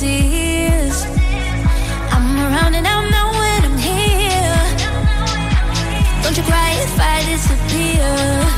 tears. I'm around and out now when I'm here. Don't you cry if I disappear.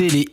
écoutez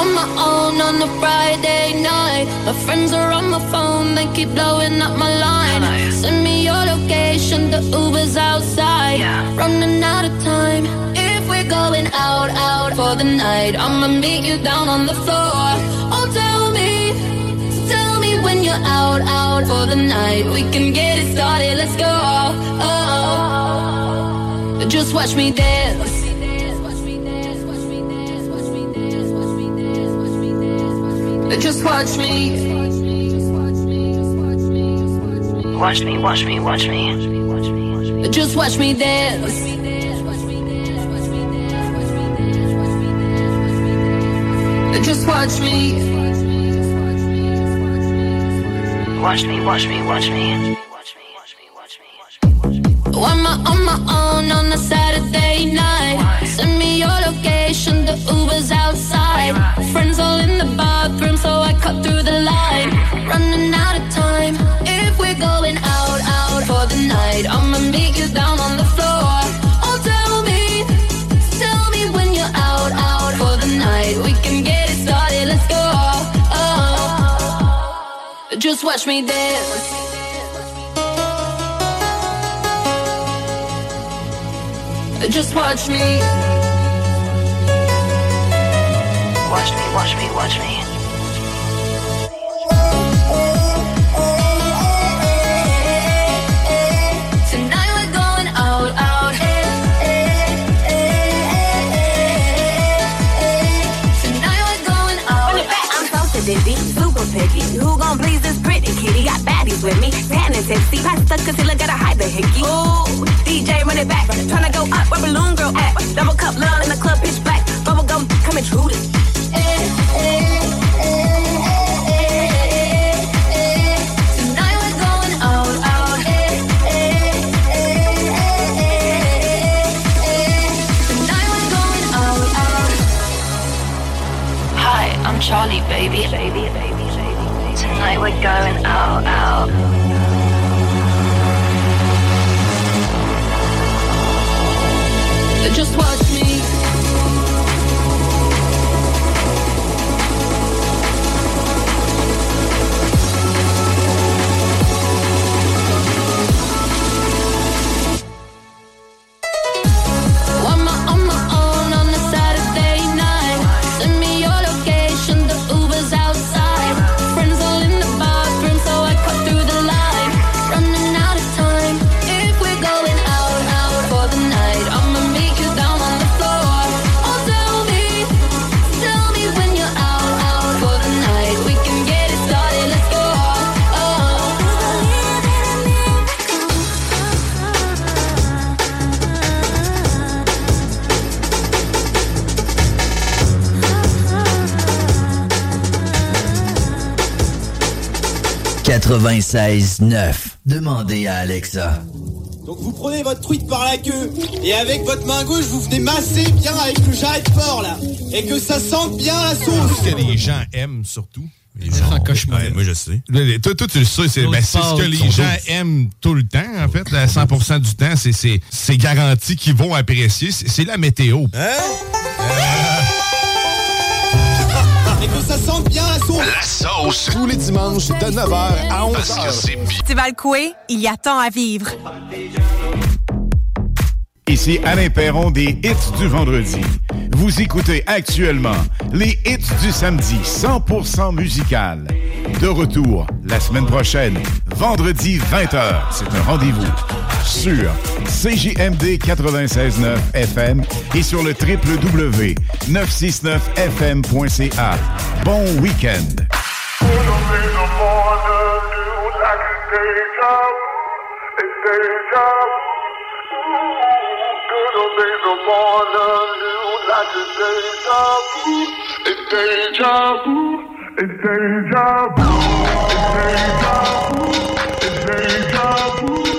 on my own on a Friday night. My friends are on my phone, they keep blowing up my line. Hello. Send me your location, the Uber's outside. Yeah. Running out of time. If we're going out, out for the night, I'ma meet you down on the floor. Oh, tell me, tell me when you're out, out for the night. We can get it started, let's go. Oh. oh, oh. Just watch me dance Just watch me. Watch me, watch me, watch me. Just watch me Watch me, watch me, watch me. Watch me, watch me, watch me watch. But just watch me this. Watch me this, watch me dance. Watch me dance, watch me dance, watch me dance, watch me. But just watch me. Just watch me, just watch me, just watch me. When I'm on my own on a Saturday night. Send me your location, the Uber's outside. Friends all in the bathroom, so I cut through the line. Running out of time. If we're going out, out for the night, I'ma meet you down on the floor. Oh, tell me, tell me when you're out, out for the night. We can get it started, let's go. Oh, just watch me dance. Just watch me. Watch me, watch me, watch me. Tonight we're going out, out. Tonight we're going out. I'm so sedity, super picky. Who gon' please this pretty kitty? Got baddies with me, tan and tipsy. Pass the concealer, gotta hide the hickey. Ooh, DJ run it back, tryna go up where balloon girl at. Double cup love in the club, pitch black. Bubble gum coming true. Tonight we're going out, out. Tonight we're going out, out. Hi, I'm Charlie, baby. Baby, baby, Tonight we're going out, out. Just watch Demandez à Alexa. Donc vous prenez votre truite par la queue et avec votre main gauche vous venez masser bien avec le jarret de porc là et que ça sente bien la sauce. Ce que les gens aiment surtout? Les gens Ouais, moi je sais. Toi, toi, tu le sais, c'est ben, ce que les gens aiment tout le temps, en fait. là, 100% du temps, c'est- c'est c'est garanti qu'ils vont apprécier. C'est c'est la météo. Et que ça sente bien la sauce. La sauce. Tous les dimanches de 9h à 11h. Parce que c'est bien. Festival Coué, il y a tant à vivre. Ici Alain Perron des hits du vendredi. Vous écoutez actuellement les hits du samedi 100% musical. De retour la semaine prochaine, vendredi 20h. C'est un rendez-vous sur CJMD 96.9 FM et sur le www.969fm.ca. Bon week-end. It's deja vu. It's deja vu. It's deja vu.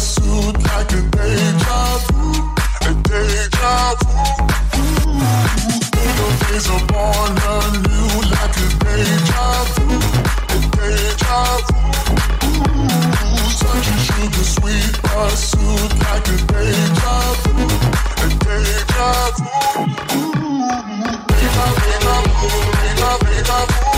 suit like a day job, a day job. days are born anew like a deja vu, a deja vu. Sugar sweet like a deja vu, a deja vu. Deja, deja vu, deja, deja vu.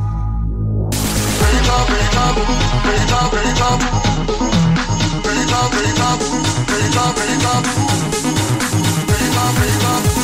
Bring it up, bring it up, bring it up, bring it up.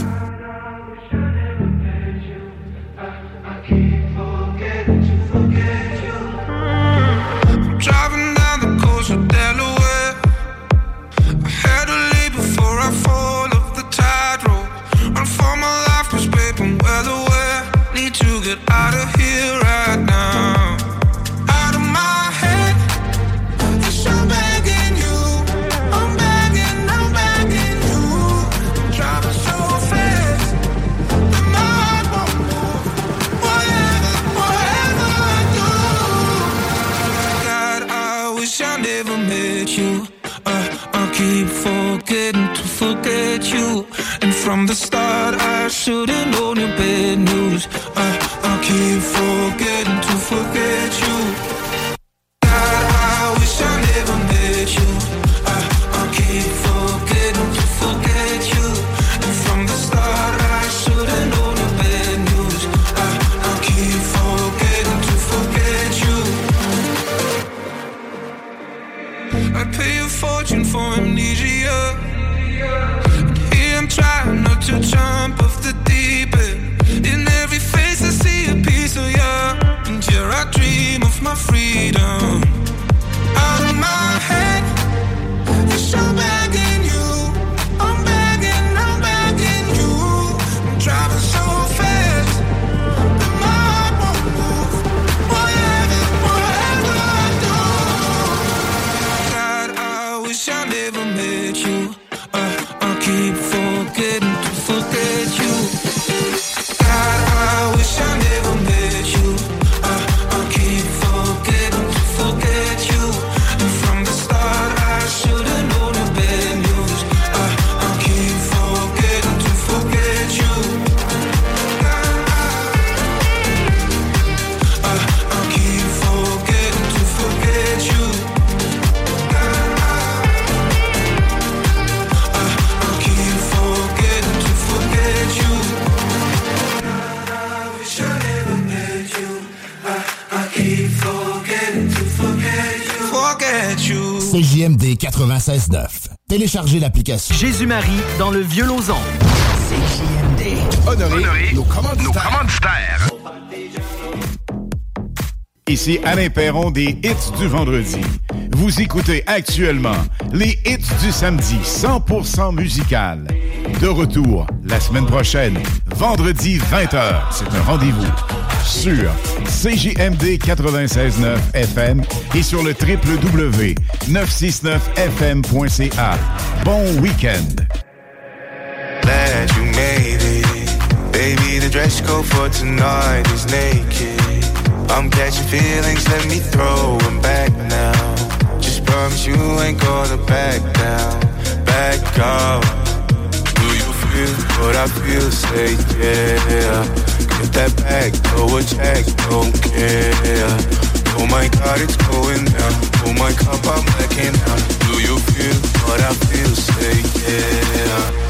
Yes. Jésus-Marie dans le vieux Lausanne. CJMD. Honoré, nos commanditaires. Nos. Ici Alain Perron des Hits du vendredi. Vous écoutez actuellement les Hits du samedi 100% musical. De retour la semaine prochaine, vendredi 20h. C'est un rendez-vous sur CJMD 96.9 FM et sur le www.969fm.ca. Bon week-end. Baby, the dress code for tonight is naked. I'm catching feelings, let me throw them back now. Just promise you ain't gonna back down, back up. Do you feel what I feel? Say yeah. Get that bag, throw a check, don't care. Oh my God, it's going down. Oh my cup, I'm blacking out. Do you feel what I feel? Say yeah.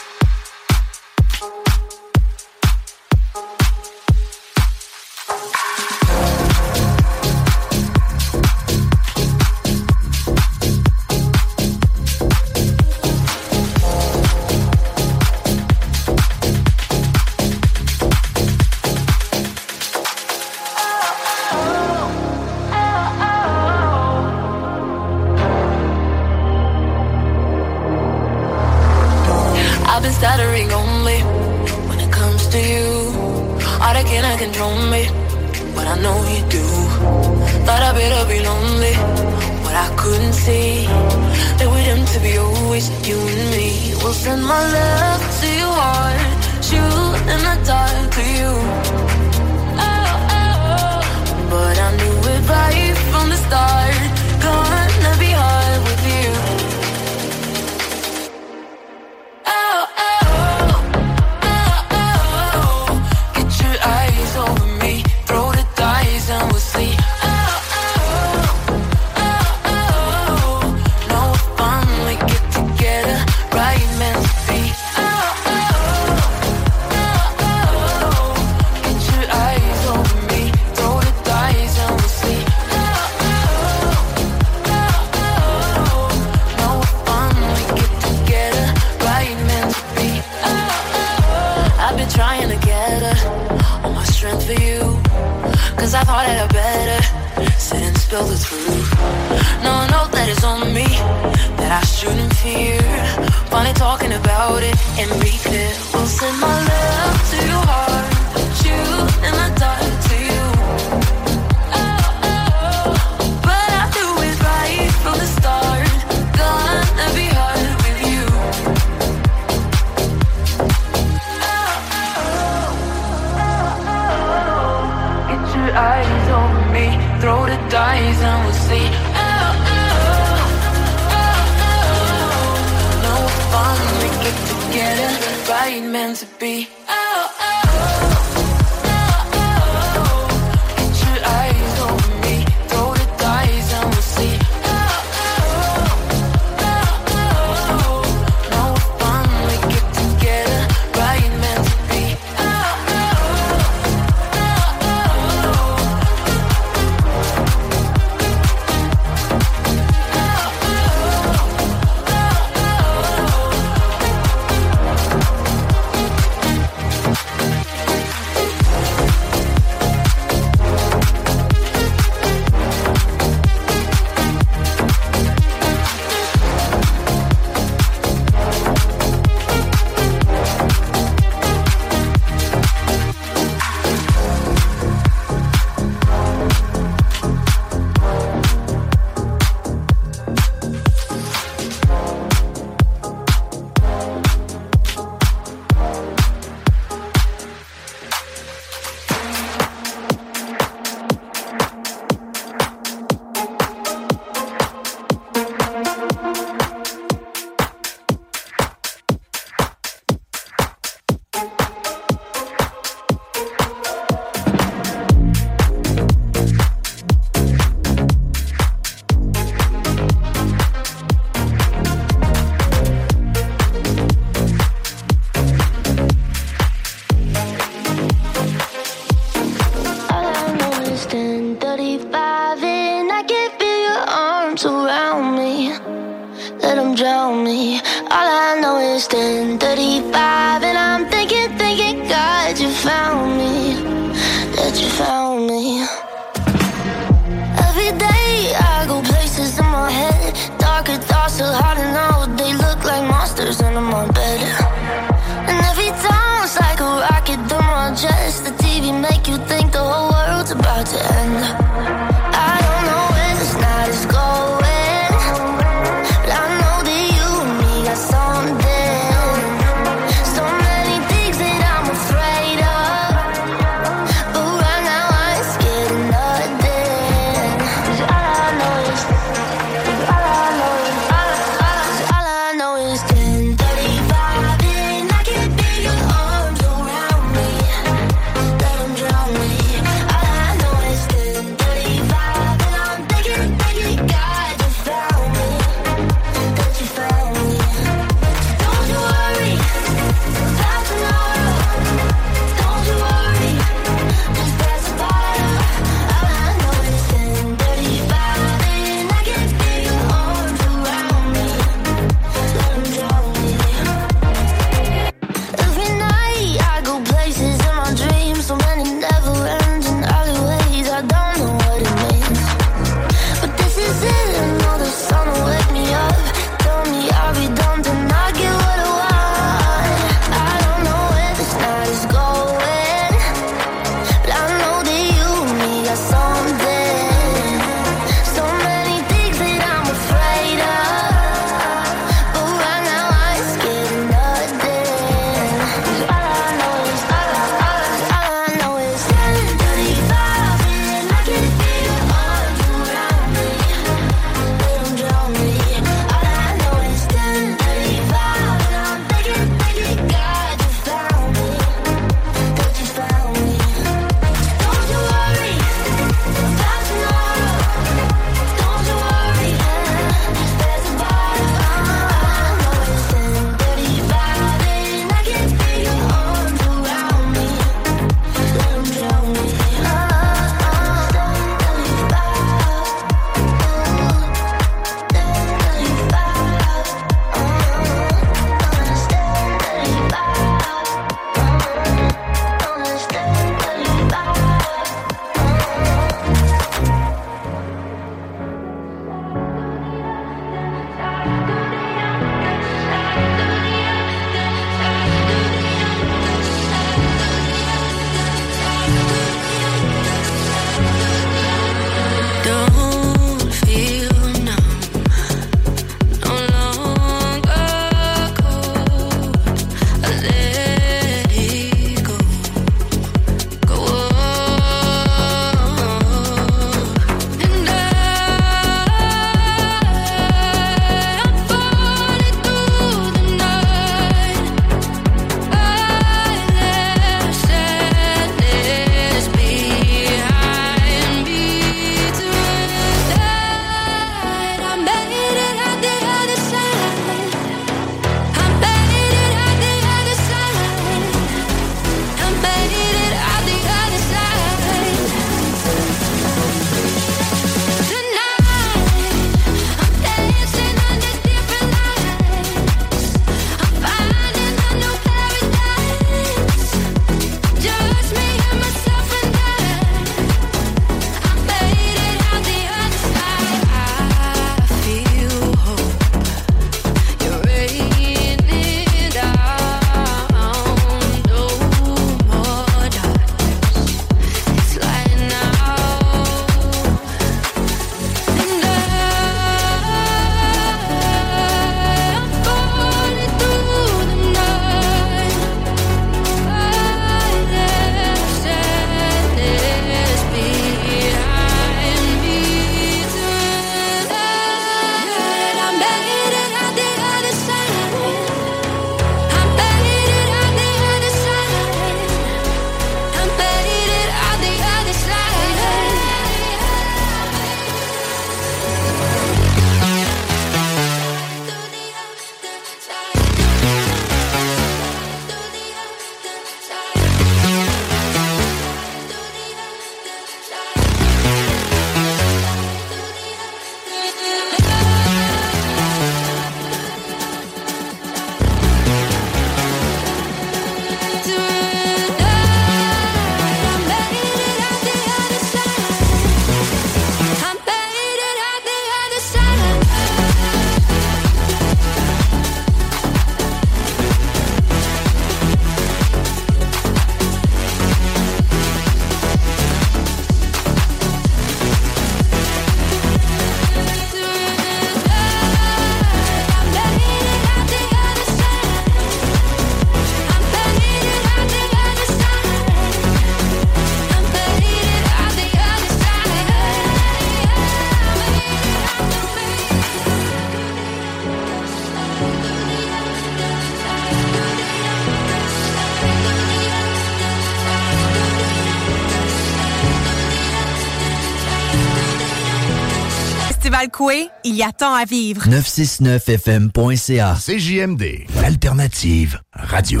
Il y a tant à vivre. 969fm.ca. CJMD. L'alternative radio.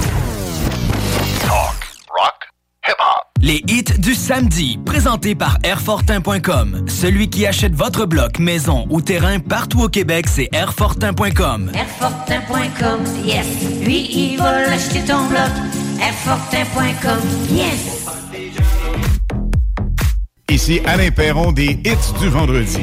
Les hits du samedi, présentés par Airfortin.com. Celui qui achète votre bloc, maison ou terrain partout au Québec, c'est Airfortin.com. Airfortin.com, yes. Lui, il va l'acheter ton bloc. Airfortin.com, yes. Ici Alain Perron des hits du vendredi.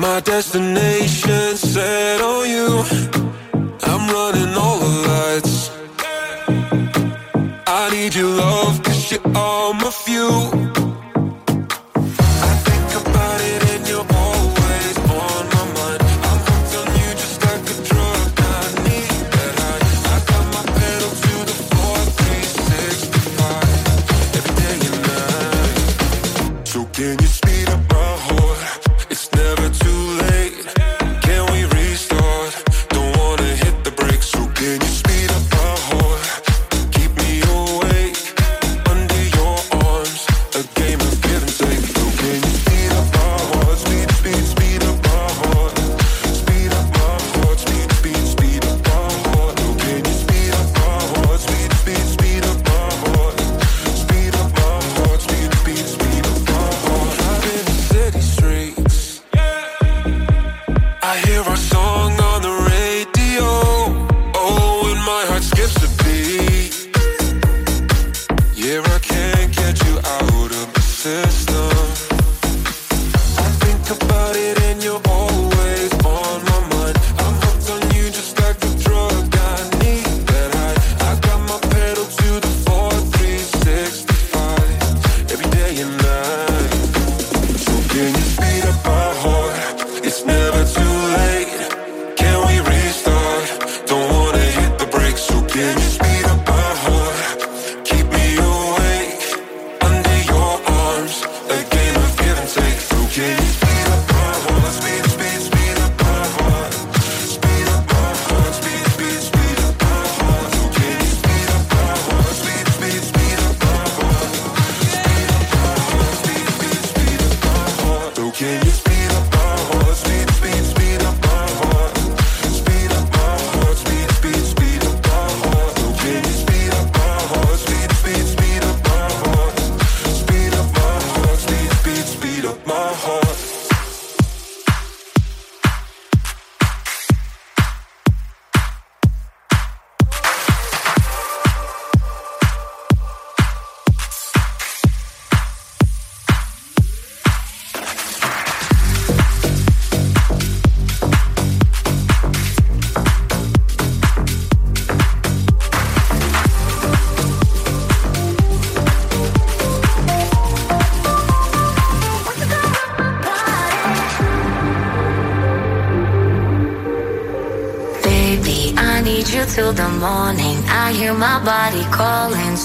My destination set on you. I'm running all the lights. I need your love, cause you're all my fuel.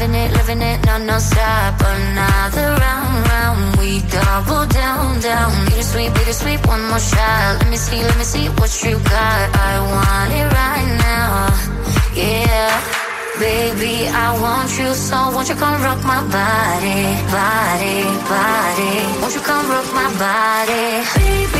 Living it, living it, non, non-stop. Another round, round. We double down, down. Bittersweet, bittersweet, one more shot. Let me see, let me see what you got. I want it right now. Yeah. Baby, I want you so won't you come rock my body, body, body. Won't you come rock my body? Baby,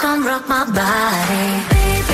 Come rock my body? Baby,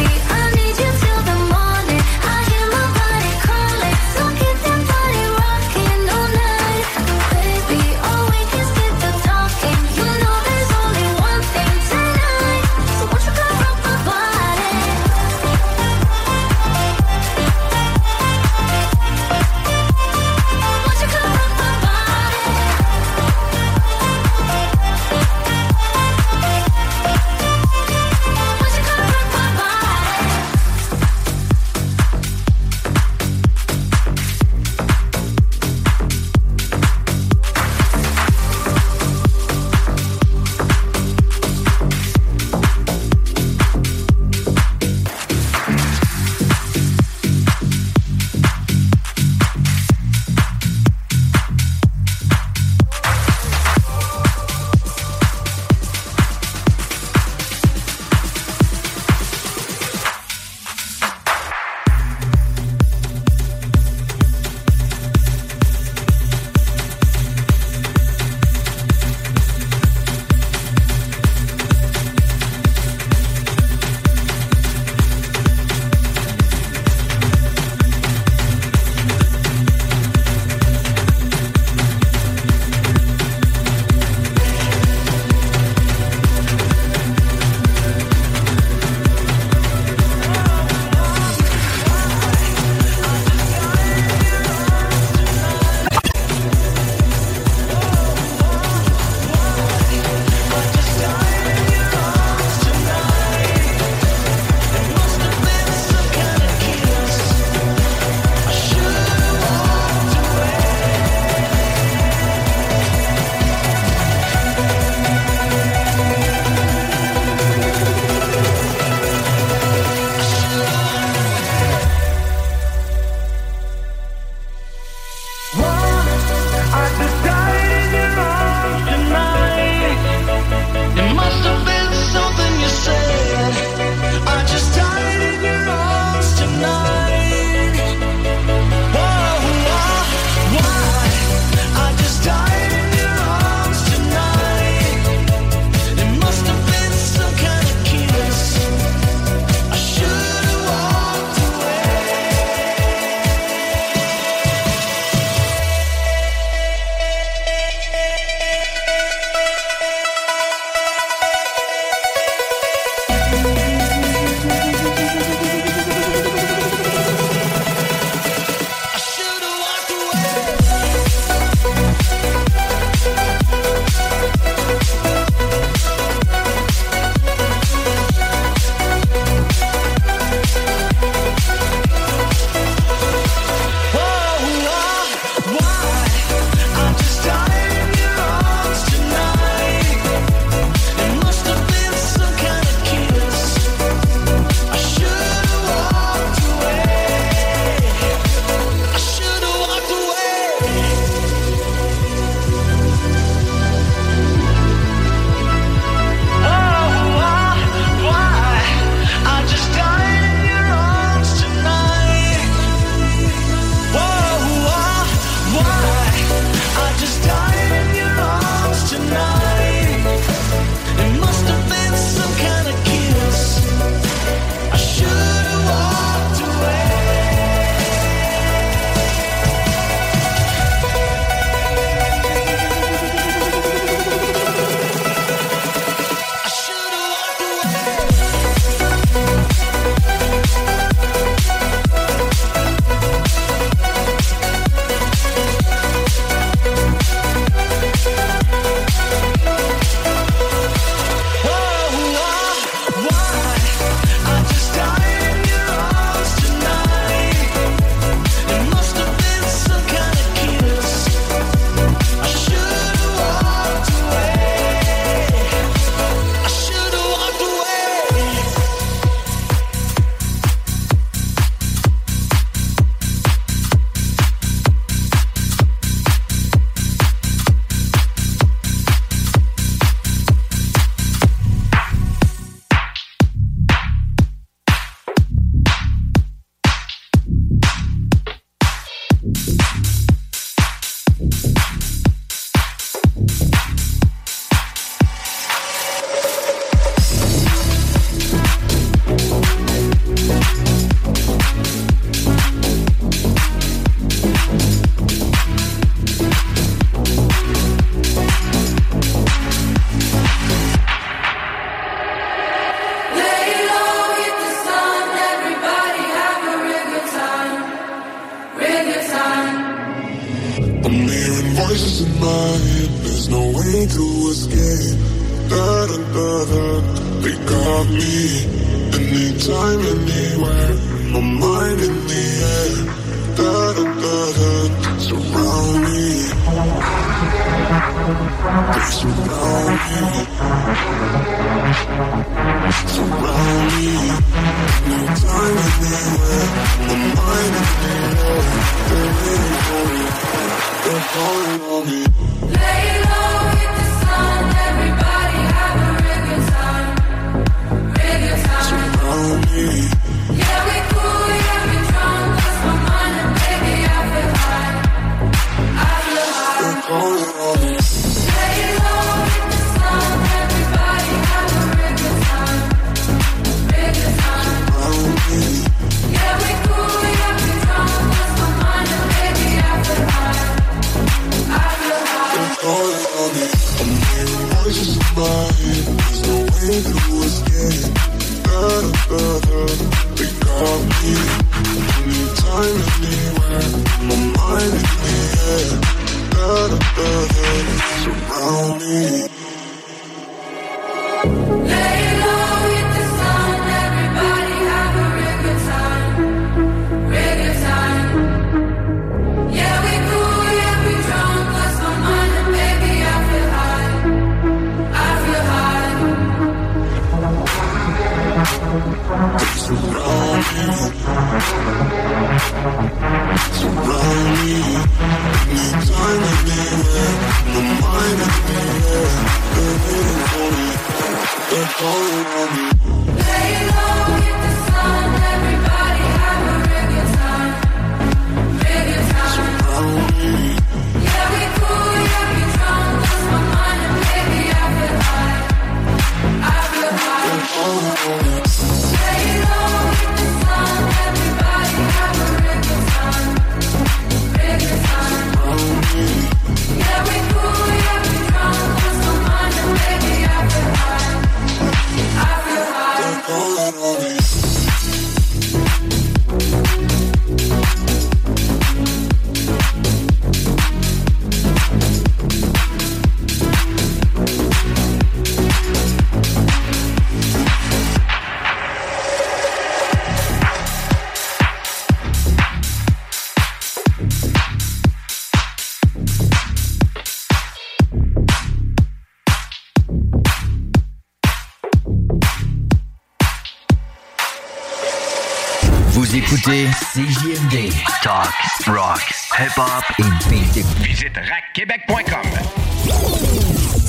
rock, hip-hop et beat. Visite rackquebec.com.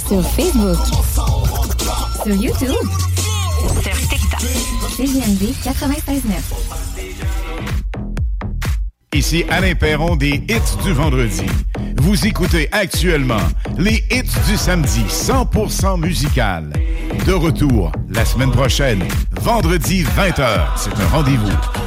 Sur Facebook. Sur YouTube. Sur TikTok. CGMD 96.9. Ici Alain Perron des Hits du vendredi. Vous écoutez actuellement les Hits du samedi 100% musical. De retour la semaine prochaine, vendredi 20h. C'est un rendez-vous.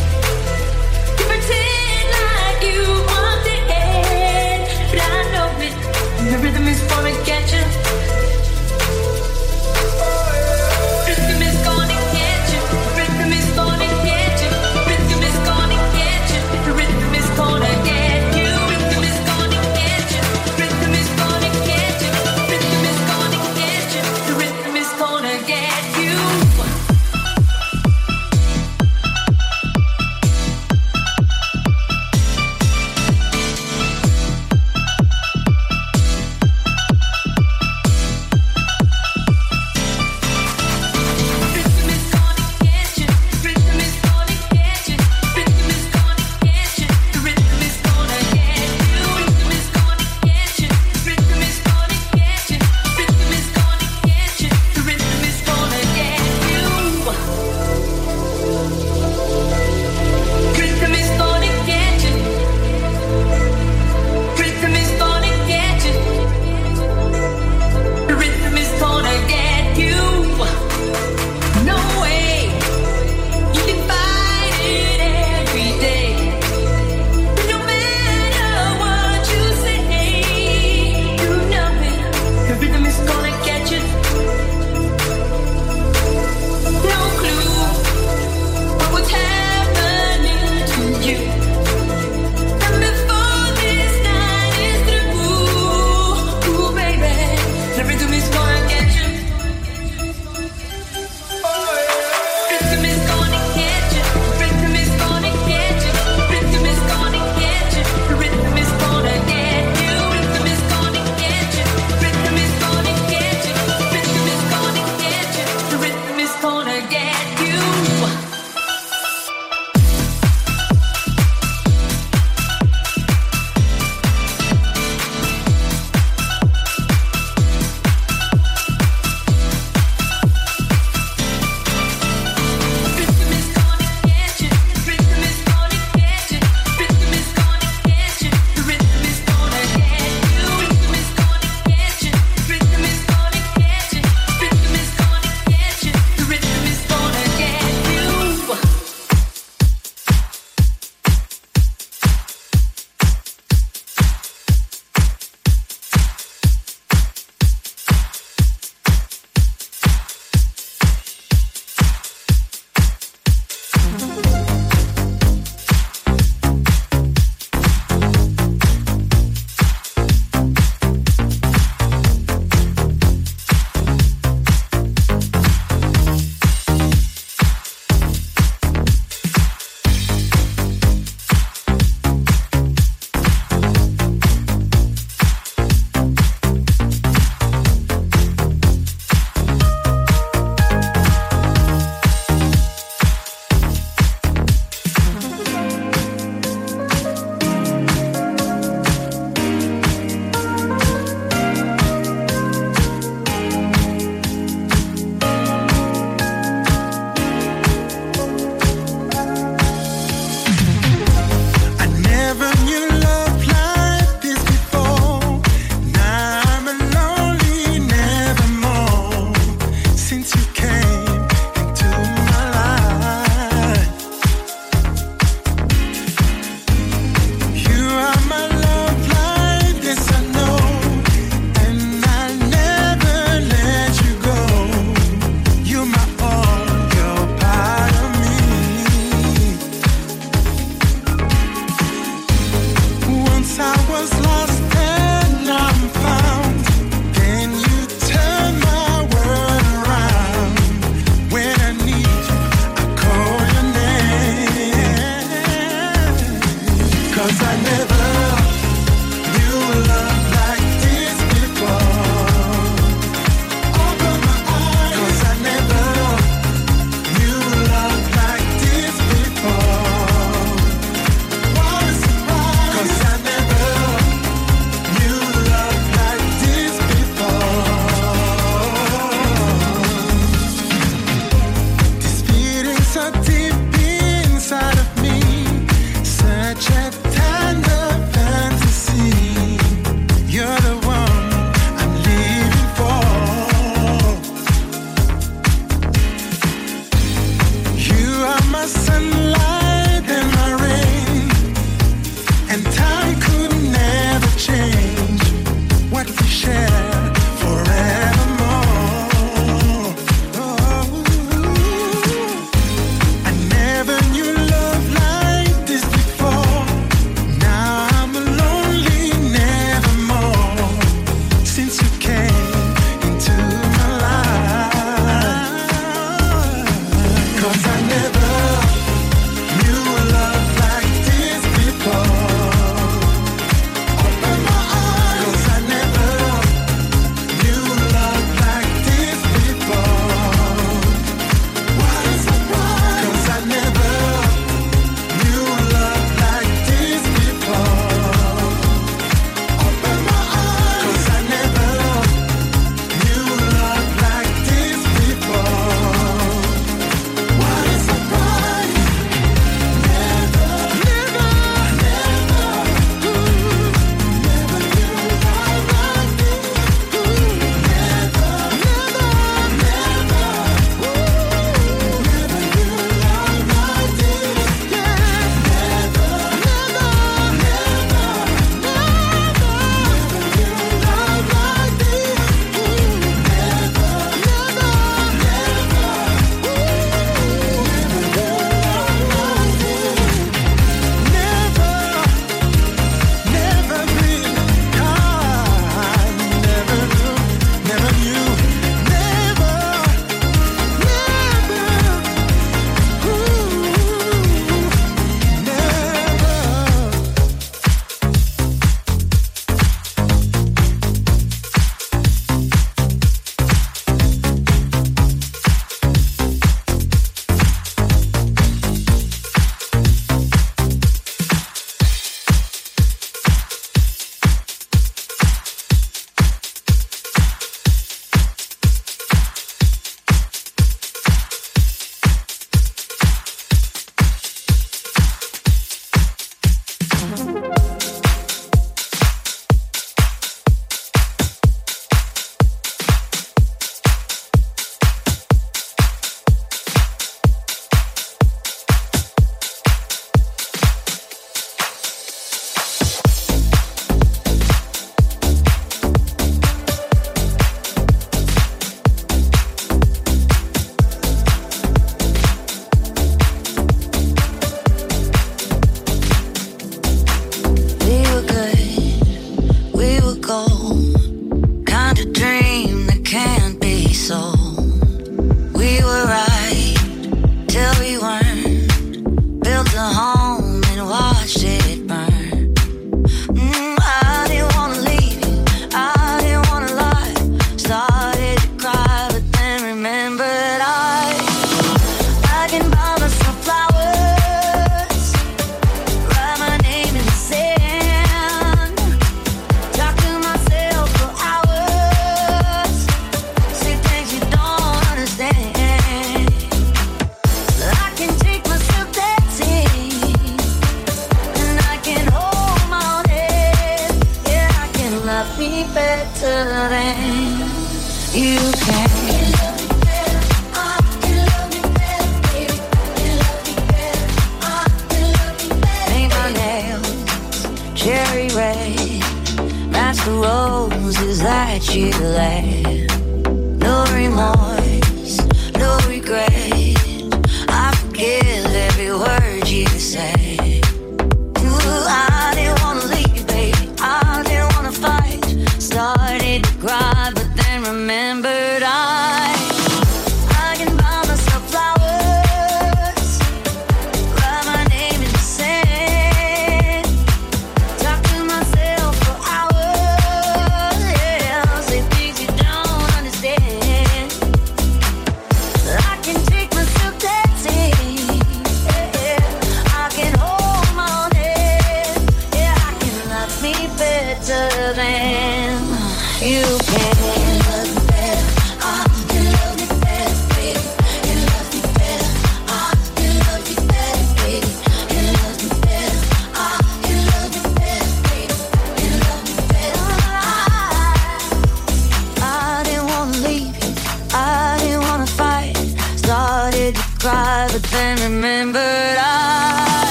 gonna get you.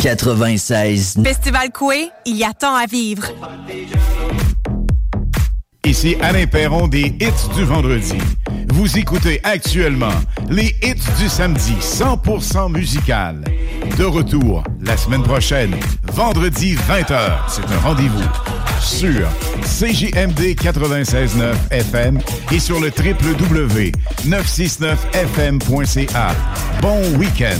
96. Festival Coué, il y a tant à vivre. Ici Alain Perron des hits du vendredi. Vous écoutez actuellement les hits du samedi 100% musical. De retour la semaine prochaine, vendredi 20h. C'est un rendez-vous sur CJMD 96.9 FM et sur le www.969fm.ca. Bon week-end.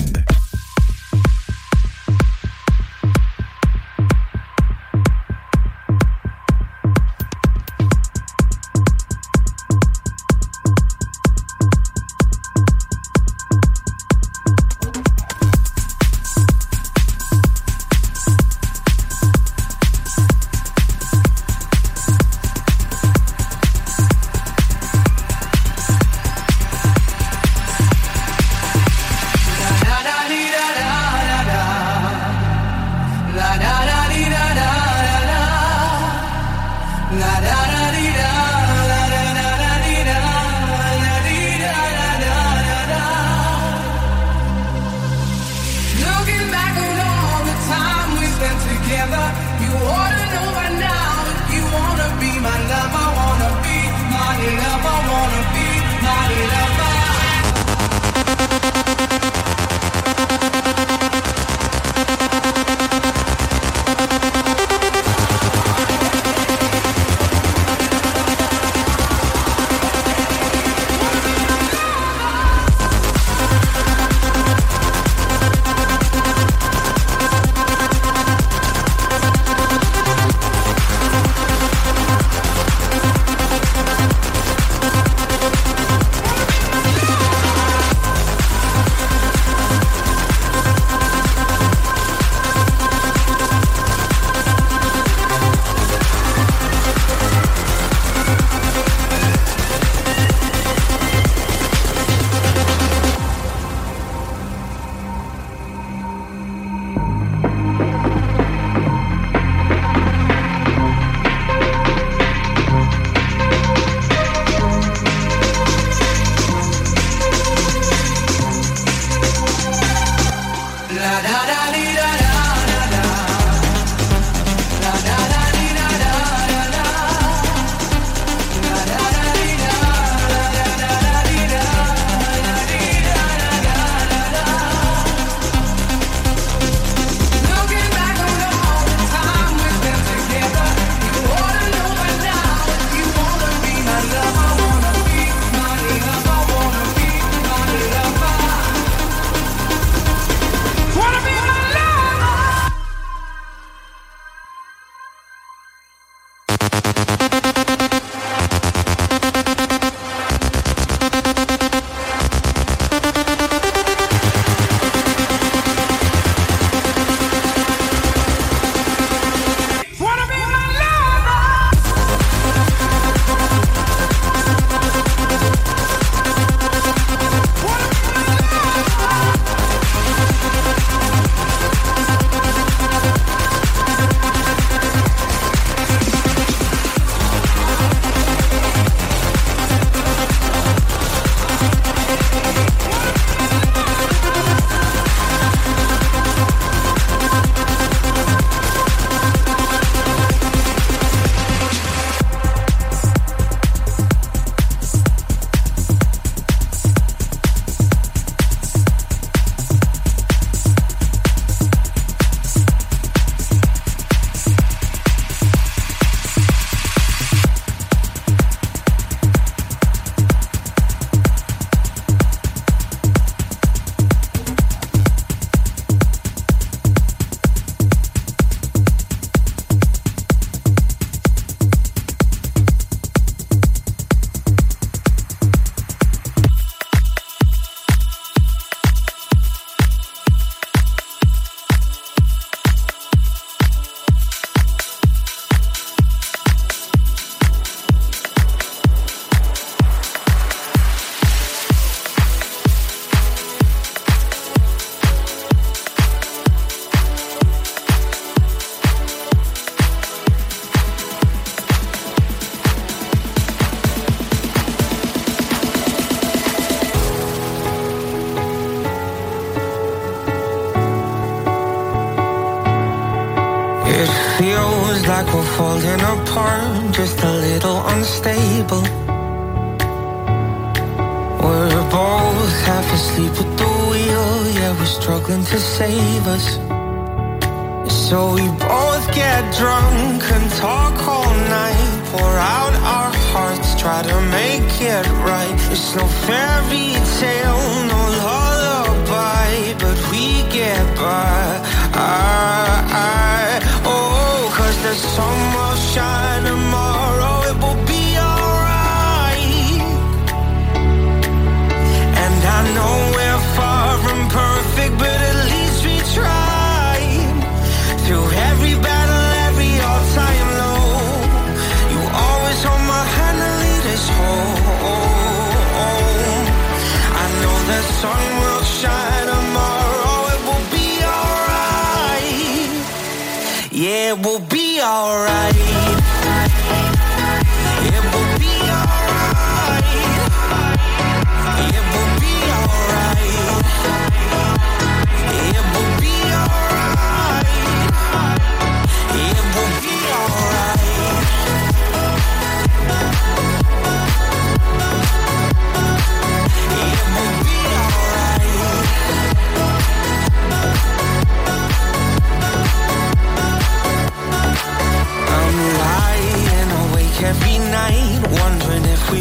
every night, wondering if we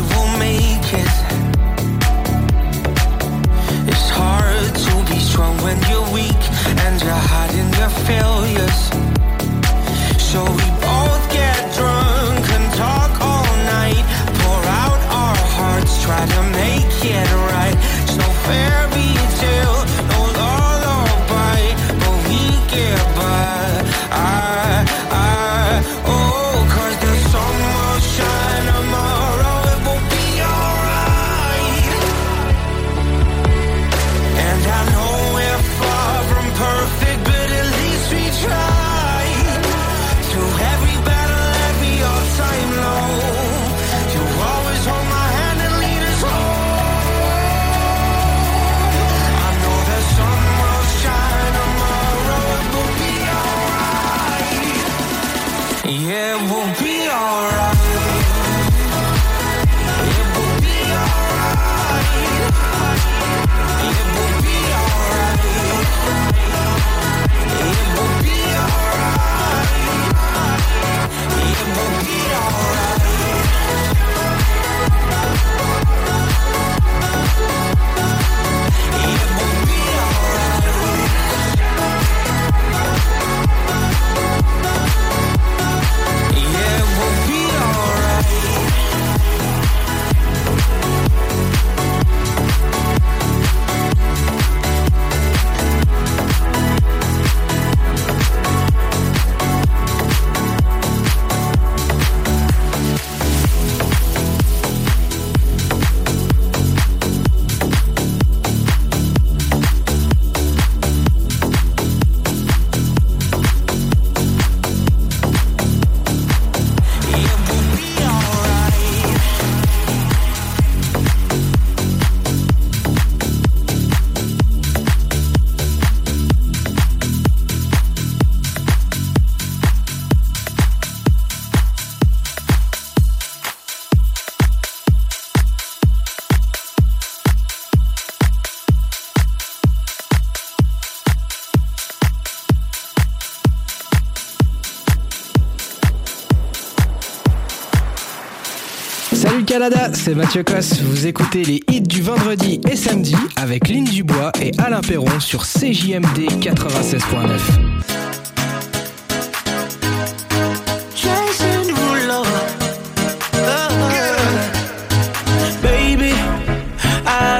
C'est Mathieu Cosse. Vous écoutez les hits du vendredi et samedi avec Lynn Dubois et Alain Perron sur CJMD 96.9.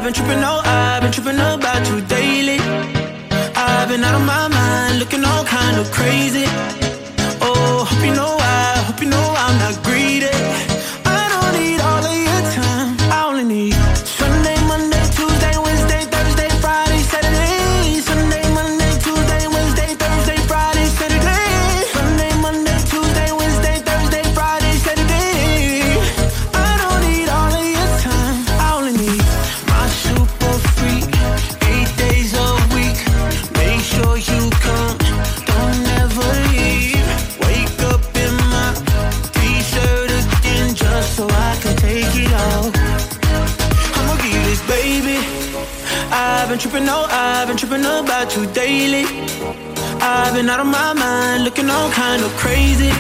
Been tripping, oh, I've been tripping about you daily. I've been out of my mind, looking all kind of crazy. Out of my mind, looking all kind of crazy.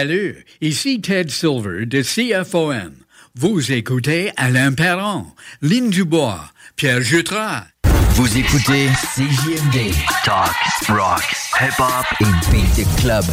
Salut, ici Ted Silver de CFOM. Vous écoutez Alain Perron, Lynn Dubois, Pierre Jutras. Vous écoutez CJMD, Talk, Rock, Hip Hop et Beat Club.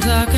Talking